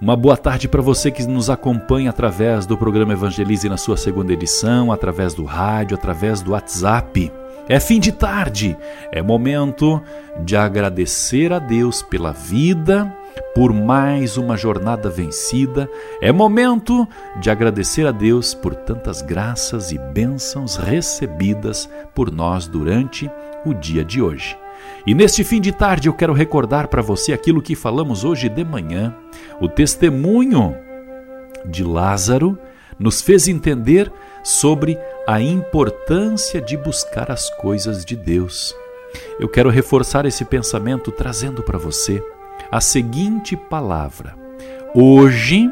uma boa tarde para você que nos acompanha através do programa Evangelize na sua segunda edição, através do rádio, através do WhatsApp. É fim de tarde, é momento de agradecer a Deus pela vida, por mais uma jornada vencida. É momento de agradecer a Deus por tantas graças e bênçãos recebidas por nós durante o dia de hoje. E neste fim de tarde eu quero recordar para você aquilo que falamos hoje de manhã. O testemunho de Lázaro nos fez entender sobre a importância de buscar as coisas de Deus. Eu quero reforçar esse pensamento trazendo para você a seguinte palavra: hoje,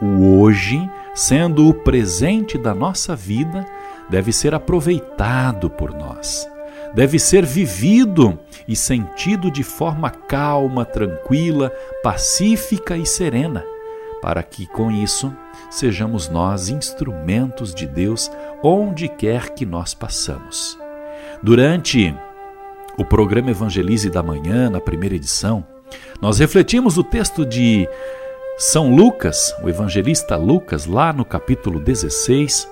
o hoje, sendo o presente da nossa vida, deve ser aproveitado por nós deve ser vivido e sentido de forma calma, tranquila, pacífica e serena, para que com isso sejamos nós instrumentos de Deus onde quer que nós passamos. Durante o programa Evangelize da Manhã, na primeira edição, nós refletimos o texto de São Lucas, o evangelista Lucas, lá no capítulo 16,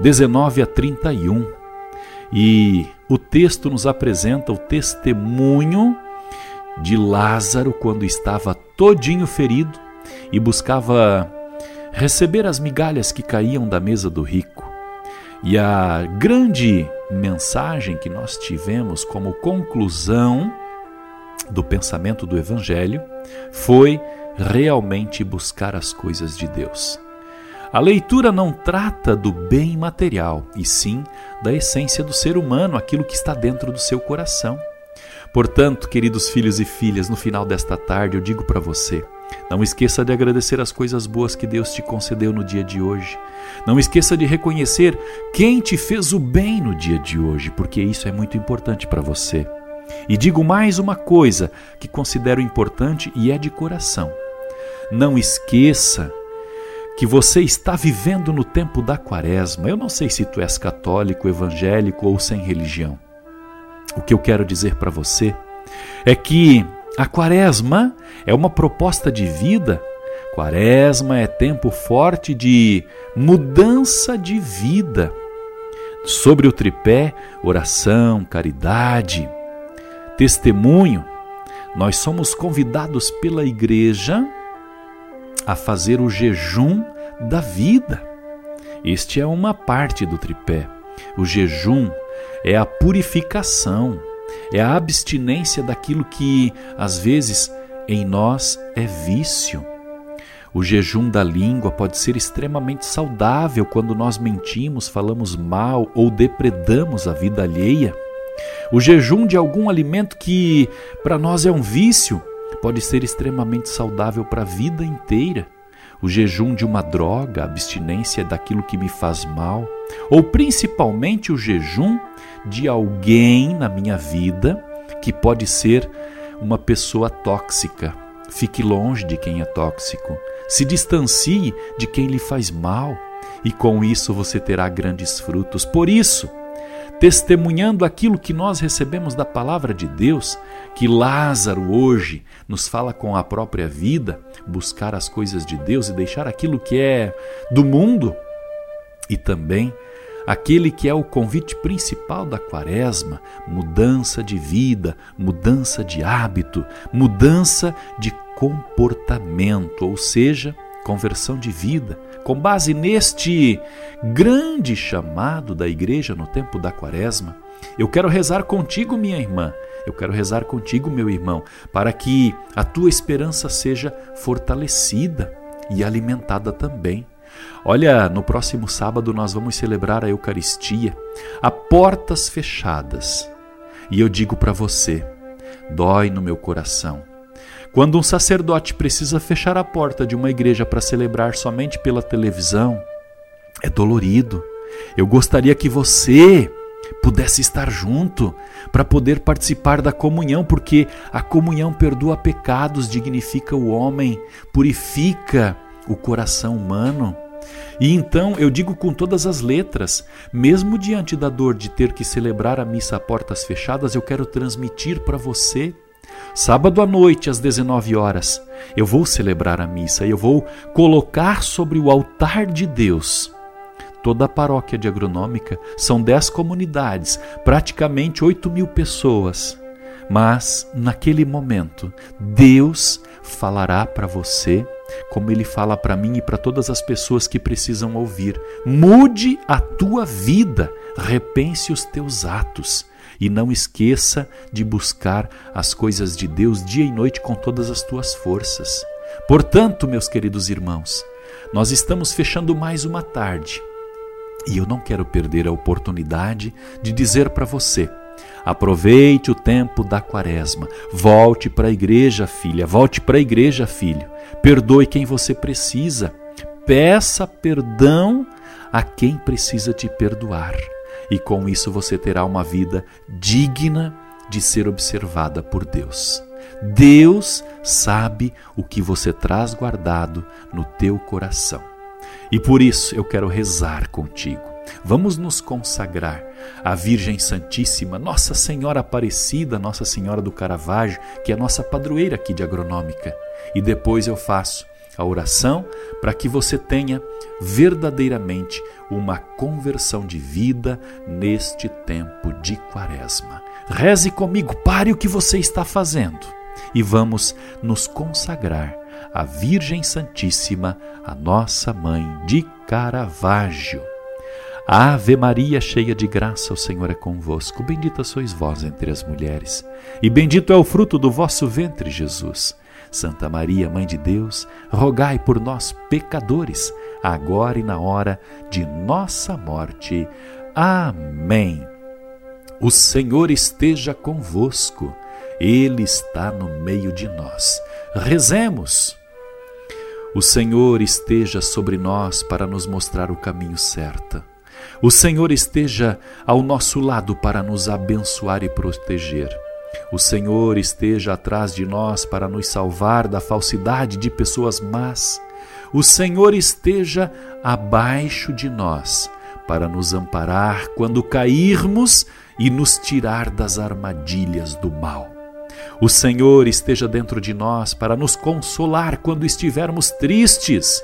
19 a 31. E o texto nos apresenta o testemunho de Lázaro quando estava todinho ferido e buscava receber as migalhas que caíam da mesa do rico. E a grande mensagem que nós tivemos como conclusão do pensamento do Evangelho foi realmente buscar as coisas de Deus. A leitura não trata do bem material, e sim da essência do ser humano, aquilo que está dentro do seu coração. Portanto, queridos filhos e filhas, no final desta tarde eu digo para você: não esqueça de agradecer as coisas boas que Deus te concedeu no dia de hoje. Não esqueça de reconhecer quem te fez o bem no dia de hoje, porque isso é muito importante para você. E digo mais uma coisa que considero importante e é de coração. Não esqueça que você está vivendo no tempo da quaresma. Eu não sei se tu és católico, evangélico ou sem religião. O que eu quero dizer para você é que a quaresma é uma proposta de vida. Quaresma é tempo forte de mudança de vida. Sobre o tripé, oração, caridade, testemunho, nós somos convidados pela igreja a fazer o jejum da vida. Este é uma parte do tripé. O jejum é a purificação, é a abstinência daquilo que às vezes em nós é vício. O jejum da língua pode ser extremamente saudável quando nós mentimos, falamos mal ou depredamos a vida alheia. O jejum de algum alimento que para nós é um vício pode ser extremamente saudável para a vida inteira. O jejum de uma droga, a abstinência daquilo que me faz mal, ou principalmente o jejum de alguém na minha vida que pode ser uma pessoa tóxica. Fique longe de quem é tóxico. Se distancie de quem lhe faz mal, e com isso você terá grandes frutos. Por isso, testemunhando aquilo que nós recebemos da palavra de Deus, que Lázaro hoje nos fala com a própria vida, buscar as coisas de Deus e deixar aquilo que é do mundo, e também aquele que é o convite principal da quaresma, mudança de vida, mudança de hábito, mudança de comportamento, ou seja, conversão de vida, com base neste grande chamado da igreja no tempo da quaresma, eu quero rezar contigo, minha irmã, eu quero rezar contigo, meu irmão, para que a tua esperança seja fortalecida e alimentada também. Olha, no próximo sábado nós vamos celebrar a Eucaristia a portas fechadas. E eu digo para você, dói no meu coração quando um sacerdote precisa fechar a porta de uma igreja para celebrar somente pela televisão, é dolorido, Eu gostaria que você pudesse estar junto para poder participar da comunhão, porque a comunhão perdoa pecados, dignifica o homem, purifica o coração humano. E então eu digo com todas as letras, mesmo diante da dor de ter que celebrar a missa a portas fechadas, eu quero transmitir para você. Sábado à noite, às 19 horas, eu vou celebrar a missa, eu vou colocar sobre o altar de Deus toda a paróquia de agronômica, são dez comunidades, praticamente oito mil pessoas. Mas, naquele momento, Deus falará para você, como Ele fala para mim e para todas as pessoas que precisam ouvir: mude a tua vida, repense os teus atos. E não esqueça de buscar as coisas de Deus dia e noite com todas as tuas forças. Portanto, meus queridos irmãos, nós estamos fechando mais uma tarde e eu não quero perder a oportunidade de dizer para você: aproveite o tempo da quaresma, volte para a igreja, filha, volte para a igreja, filho. Perdoe quem você precisa, peça perdão a quem precisa te perdoar. E com isso você terá uma vida digna de ser observada por Deus. Deus sabe o que você traz guardado no teu coração. E por isso eu quero rezar contigo. Vamos nos consagrar à Virgem Santíssima, Nossa Senhora Aparecida, Nossa Senhora do Caravaggio, que é nossa padroeira aqui de agronômica. E depois eu faço a oração para que você tenha verdadeiramente uma conversão de vida neste tempo de quaresma. Reze comigo, pare o que você está fazendo e vamos nos consagrar à Virgem Santíssima, a nossa mãe de Caravaggio. Ave Maria, cheia de graça, o Senhor é convosco. Bendita sois vós entre as mulheres, e bendito é o fruto do vosso ventre, Jesus. Santa Maria, Mãe de Deus, rogai por nós, pecadores, agora e na hora de nossa morte. Amém. O Senhor esteja convosco, Ele está no meio de nós. Rezemos. O Senhor esteja sobre nós para nos mostrar o caminho certo. O Senhor esteja ao nosso lado para nos abençoar e proteger. O Senhor esteja atrás de nós para nos salvar da falsidade de pessoas más. O Senhor esteja abaixo de nós para nos amparar quando cairmos e nos tirar das armadilhas do mal. O Senhor esteja dentro de nós para nos consolar quando estivermos tristes.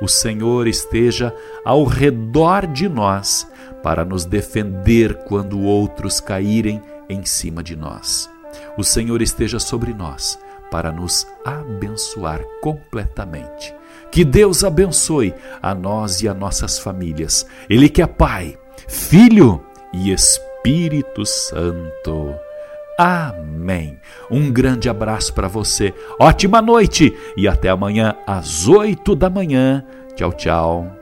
O Senhor esteja ao redor de nós para nos defender quando outros caírem em cima de nós. O Senhor esteja sobre nós para nos abençoar completamente. Que Deus abençoe a nós e a nossas famílias. Ele que é Pai, Filho e Espírito Santo. Amém. Um grande abraço para você, ótima noite e até amanhã às oito da manhã. Tchau, tchau.